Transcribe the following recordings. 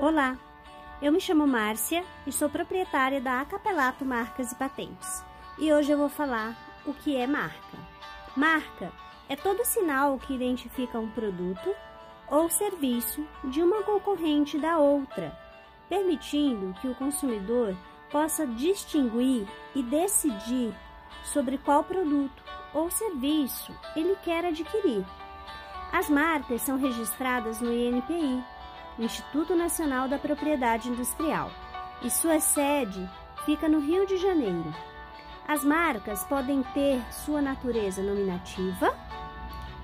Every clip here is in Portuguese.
Olá, eu me chamo Márcia e sou proprietária da Acapelato Marcas e Patentes. E hoje eu vou falar o que é marca. Marca é todo sinal que identifica um produto ou serviço de uma concorrente da outra, permitindo que o consumidor possa distinguir e decidir sobre qual produto ou serviço ele quer adquirir. As marcas são registradas no INPI, Instituto Nacional da Propriedade Industrial, e sua sede fica no Rio de Janeiro. As marcas podem ter sua natureza nominativa,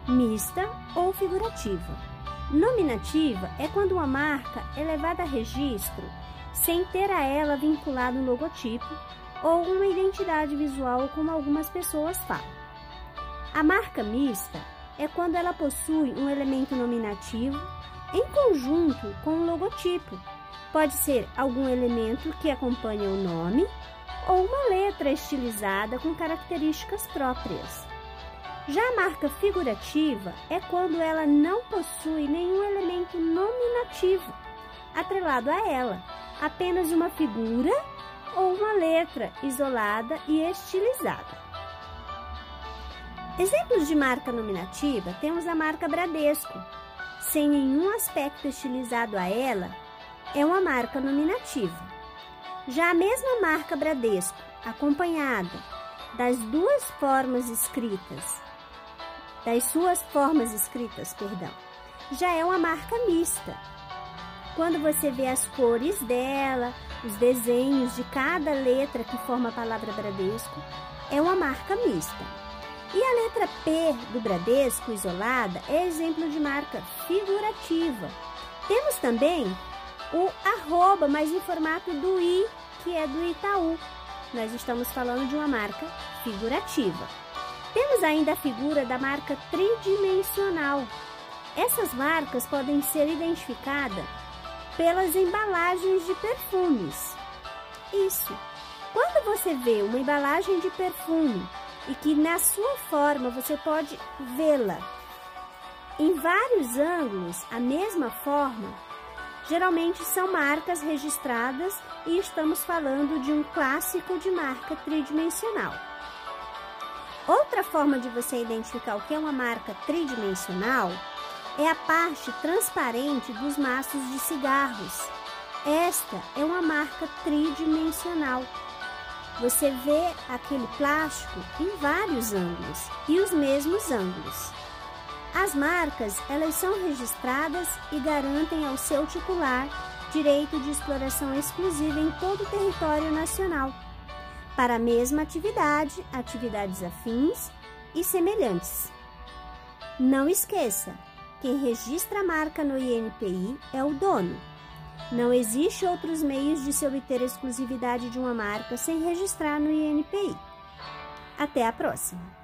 mista ou figurativa. Nominativa é quando uma marca é levada a registro sem ter a ela vinculado um logotipo ou uma identidade visual, como algumas pessoas falam. A marca mista é quando ela possui um elemento nominativo em conjunto com o logotipo. Pode ser algum elemento que acompanha o nome ou uma letra estilizada com características próprias. Já a marca figurativa é quando ela não possui nenhum elemento nominativo atrelado a ela, apenas uma figura ou uma letra isolada e estilizada. Exemplos de marca nominativa temos a marca Bradesco, sem nenhum aspecto estilizado a ela, é uma marca nominativa. Já a mesma marca Bradesco, acompanhada das duas formas escritas, das suas formas escritas, perdão, já é uma marca mista. Quando você vê as cores dela, os desenhos de cada letra que forma a palavra Bradesco, é uma marca mista. E a letra P do Bradesco isolada é exemplo de marca figurativa. Temos também o arroba, mas em formato do i, que é do Itaú. Nós estamos falando de uma marca figurativa. Temos ainda a figura da marca tridimensional. Essas marcas podem ser identificadas pelas embalagens de perfumes. Isso. Quando você vê uma embalagem de perfume e que na sua forma você pode vê-la em vários ângulos, a mesma forma, geralmente são marcas registradas e estamos falando de um clássico de marca tridimensional. Outra forma de você identificar o que é uma marca tridimensional é a parte transparente dos maços de cigarros. Esta é uma marca tridimensional. Você vê aquele plástico em vários ângulos e os mesmos ângulos. As marcas, elas são registradas e garantem ao seu titular direito de exploração exclusiva em todo o território nacional, para a mesma atividade, atividades afins e semelhantes. Não esqueça, quem registra a marca no INPI é o dono. Não existe outros meios de se obter exclusividade de uma marca sem registrar no INPI. Até a próxima!